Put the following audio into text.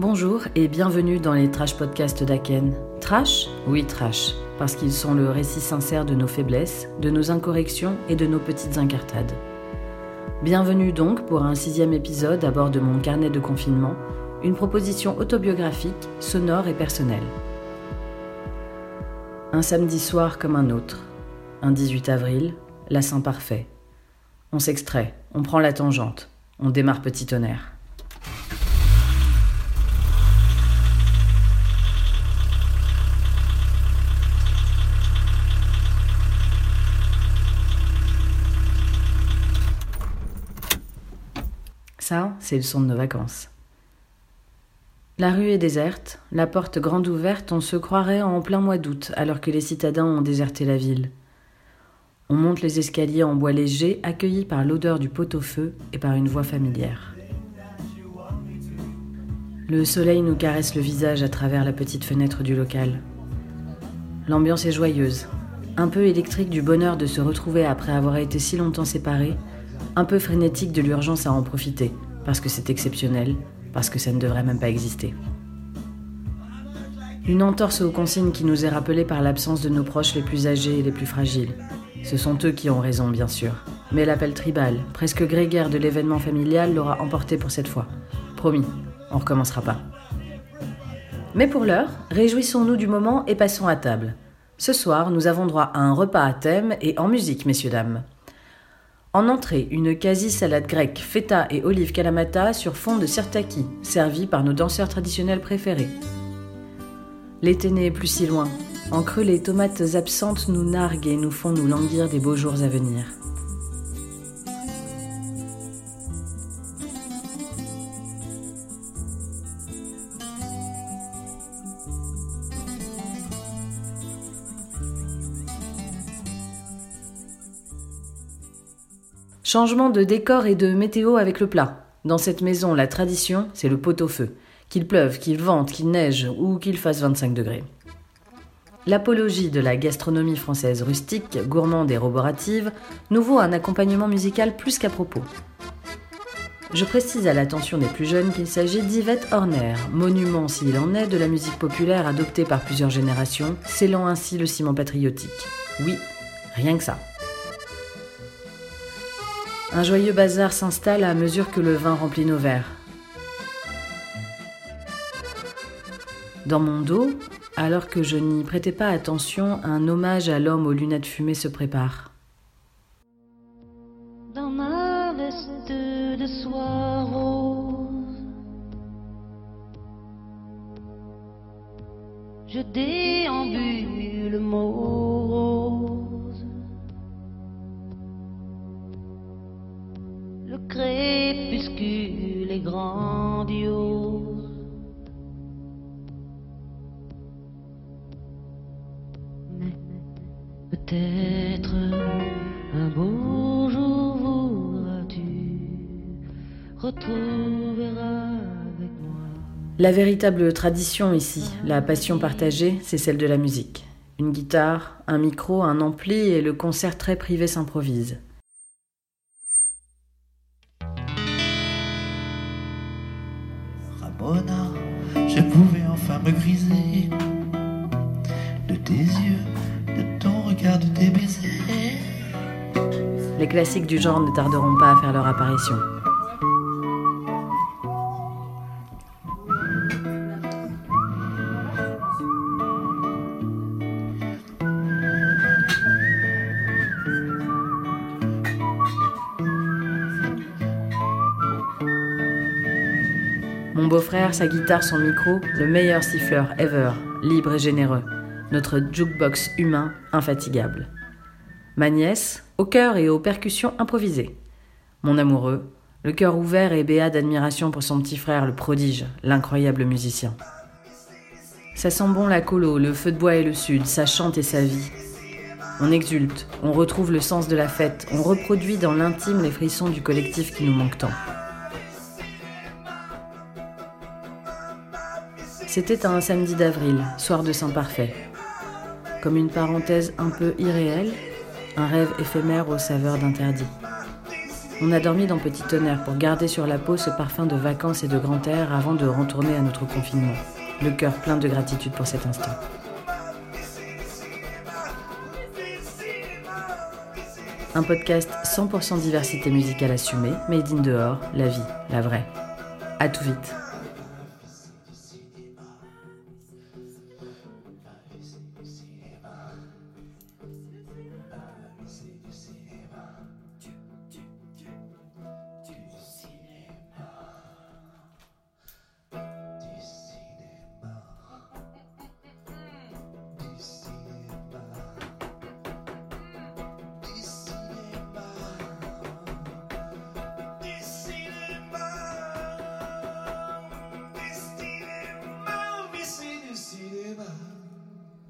Bonjour et bienvenue dans les Trash Podcasts d'Aken. Trash? Oui, trash, parce qu'ils sont le récit sincère de nos faiblesses, de nos incorrections et de nos petites incartades. Bienvenue donc pour un sixième épisode à bord de mon carnet de confinement, une proposition autobiographique, sonore et personnelle. Un samedi soir comme un autre, un 18 avril, la Saint-Parfait. On s'extrait, on prend la tangente, on démarre petit tonnerre. Ça, c'est le son de nos vacances. La rue est déserte, la porte grande ouverte, on se croirait en plein mois d'août, alors que les citadins ont déserté la ville. On monte les escaliers en bois léger, accueillis par l'odeur du pot-au-feu et par une voix familière. Le soleil nous caresse le visage à travers la petite fenêtre du local. L'ambiance est joyeuse, un peu électrique du bonheur de se retrouver après avoir été si longtemps séparés, un peu frénétique de l'urgence à en profiter, parce que c'est exceptionnel, parce que ça ne devrait même pas exister. Une entorse aux consignes qui nous est rappelée par l'absence de nos proches les plus âgés et les plus fragiles. Ce sont eux qui ont raison, bien sûr. Mais l'appel tribal, presque grégaire de l'événement familial, l'aura emporté pour cette fois. Promis, on recommencera pas. Mais pour l'heure, réjouissons-nous du moment et passons à table. Ce soir, nous avons droit à un repas à thème et en musique, messieurs, dames. En entrée, une quasi-salade grecque, feta et olive kalamata sur fond de sirtaki, servie par nos danseurs traditionnels préférés. L'été n'est plus si loin. En creux, les tomates absentes nous narguent et nous font nous languir des beaux jours à venir. Changement de décor et de météo avec le plat. Dans cette maison, la tradition, c'est le pot-au-feu. Qu'il pleuve, qu'il vente, qu'il neige ou qu'il fasse 25 degrés. L'apologie de la gastronomie française rustique, gourmande et roborative nous vaut un accompagnement musical plus qu'à propos. Je précise à l'attention des plus jeunes qu'il s'agit d'Yvette Horner, monument s'il en est de la musique populaire adoptée par plusieurs générations, scellant ainsi le ciment patriotique. Oui, rien que ça. Un joyeux bazar s'installe à mesure que le vin remplit nos verres. Dans mon dos, alors que je n'y prêtais pas attention, un hommage à l'homme aux lunettes fumées se prépare. Dans ma veste de soie rose, je déambule morose. Peut-être un beau jour voudras-tu retrouver avec moi. La véritable tradition ici, la passion partagée, c'est celle de la musique. Une guitare, un micro, un ampli et le concert très privé s'improvise. Ramona, je pouvais enfin me griser de tes yeux, Les classiques du genre ne tarderont pas à faire leur apparition. Mon beau-frère, sa guitare, son micro, le meilleur siffleur ever, libre et généreux, notre jukebox humain infatigable. Ma nièce, au cœur et aux percussions improvisées. Mon amoureux, le cœur ouvert et béat d'admiration pour son petit frère, le prodige, l'incroyable musicien. Ça sent bon la colo, le feu de bois et le sud, ça chante et ça vit. On exulte, on retrouve le sens de la fête, on reproduit dans l'intime les frissons du collectif qui nous manque tant. C'était un samedi d'avril, soir de Saint-Parfait. Comme une parenthèse un peu irréelle, un rêve éphémère aux saveurs d'interdit. On a dormi dans petit tonnerre pour garder sur la peau ce parfum de vacances et de grand air avant de retourner à notre confinement. Le cœur plein de gratitude pour cet instant. Un podcast 100% diversité musicale assumée, made in dehors, la vie, la vraie. À tout vite.